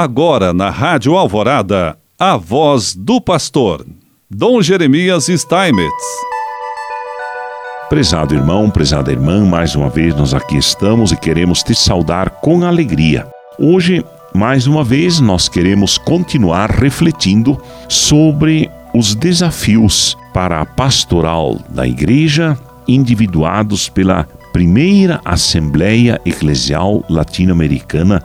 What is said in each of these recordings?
Agora na Rádio Alvorada, a voz do pastor, Dom Jeremias Steinmetz. Prezado irmão, prezada irmã, mais uma vez nós aqui estamos e queremos te saudar com alegria. Hoje, mais uma vez, nós queremos continuar refletindo sobre os desafios para a pastoral da igreja, individuados pela primeira Assembleia Eclesial Latino-Americana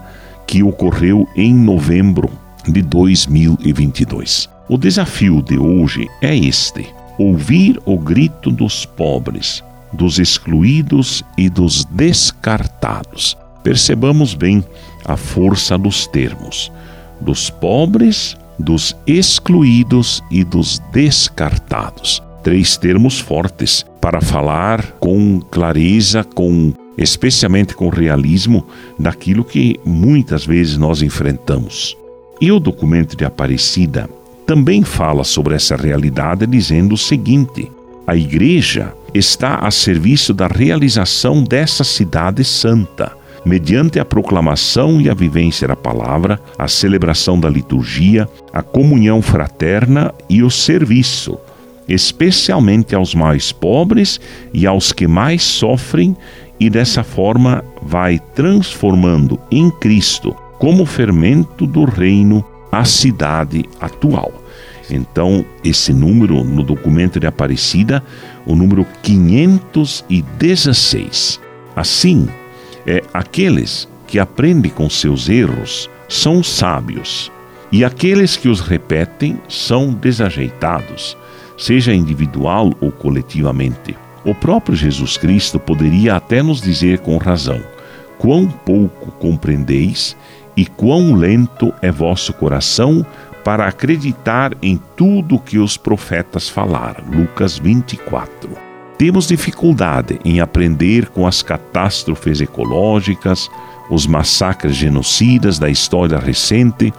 que ocorreu em novembro de 2022. O desafio de hoje é este: ouvir o grito dos pobres, dos excluídos e dos descartados. Percebamos bem a força dos termos: dos pobres, dos excluídos e dos descartados. Três termos fortes para falar com clareza, com especialmente com realismo daquilo que muitas vezes nós enfrentamos. E o documento de Aparecida também fala sobre essa realidade, dizendo o seguinte: a Igreja está a serviço da realização dessa cidade santa, mediante a proclamação e a vivência da palavra, a celebração da liturgia, a comunhão fraterna e o serviço, especialmente aos mais pobres e aos que mais sofrem, e dessa forma vai transformando em Cristo, como fermento do reino, a cidade atual. Então, esse número no documento de Aparecida, o número 516. Assim, é aqueles que aprendem com seus erros são sábios, e aqueles que os repetem são desajeitados, seja individual ou coletivamente. O próprio Jesus Cristo poderia até nos dizer com razão: quão pouco compreendeis e quão lento é vosso coração para acreditar em tudo que os profetas falaram. Lucas 24. Temos dificuldade em aprender com as catástrofes ecológicas, os massacres genocidas da história recente.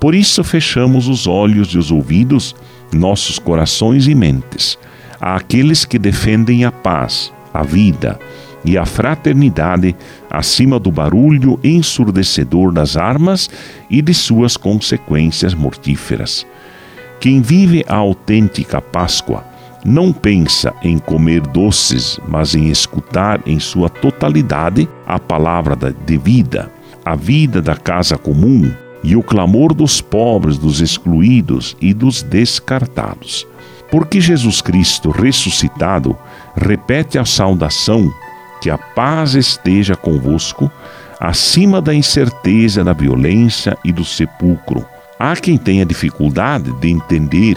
Por isso fechamos os olhos e os ouvidos, nossos corações e mentes, àqueles que defendem a paz, a vida, e a fraternidade acima do barulho ensurdecedor das armas e de suas consequências mortíferas. Quem vive a autêntica Páscoa não pensa em comer doces, mas em escutar em sua totalidade a palavra de vida, a vida da casa comum e o clamor dos pobres, dos excluídos e dos descartados. Porque Jesus Cristo ressuscitado repete a saudação que a paz esteja convosco, acima da incerteza, da violência e do sepulcro. Há quem tenha dificuldade de entender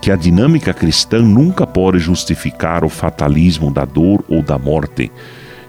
que a dinâmica cristã nunca pode justificar o fatalismo da dor ou da morte,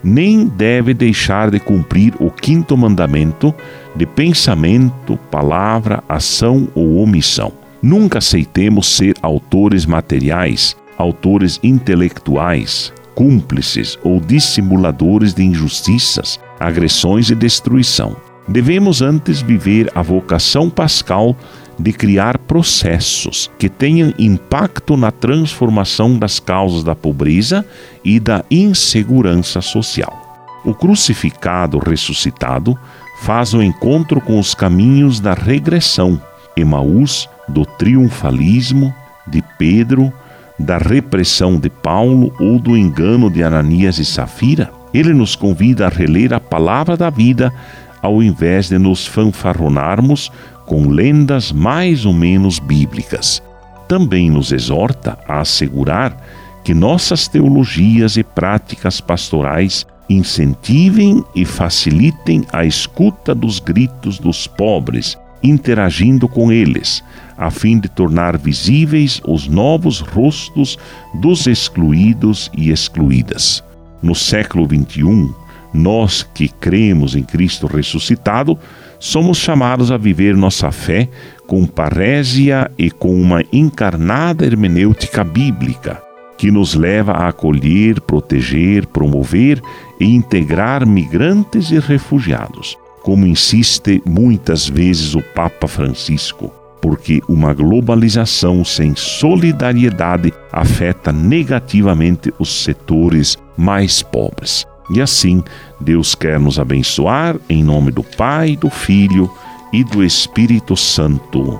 nem deve deixar de cumprir o quinto mandamento de pensamento, palavra, ação ou omissão. Nunca aceitemos ser autores materiais, autores intelectuais, cúmplices ou dissimuladores de injustiças, agressões e destruição. Devemos antes viver a vocação pascal de criar processos que tenham impacto na transformação das causas da pobreza e da insegurança social. O crucificado ressuscitado faz o encontro com os caminhos da regressão, Emaús, do triunfalismo, de Pedro, da repressão de Paulo ou do engano de Ananias e Safira, ele nos convida a reler a palavra da vida ao invés de nos fanfarronarmos com lendas mais ou menos bíblicas. Também nos exorta a assegurar que nossas teologias e práticas pastorais incentivem e facilitem a escuta dos gritos dos pobres, interagindo com eles, a fim de tornar visíveis os novos rostos dos excluídos e excluídas. No século XXI, nós que cremos em Cristo ressuscitado, somos chamados a viver nossa fé com parésia e com uma encarnada hermenêutica bíblica, que nos leva a acolher, proteger, promover e integrar migrantes e refugiados, como insiste muitas vezes o Papa Francisco porque uma globalização sem solidariedade afeta negativamente os setores mais pobres. E assim, Deus quer nos abençoar em nome do Pai, do Filho e do Espírito Santo.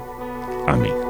Amém.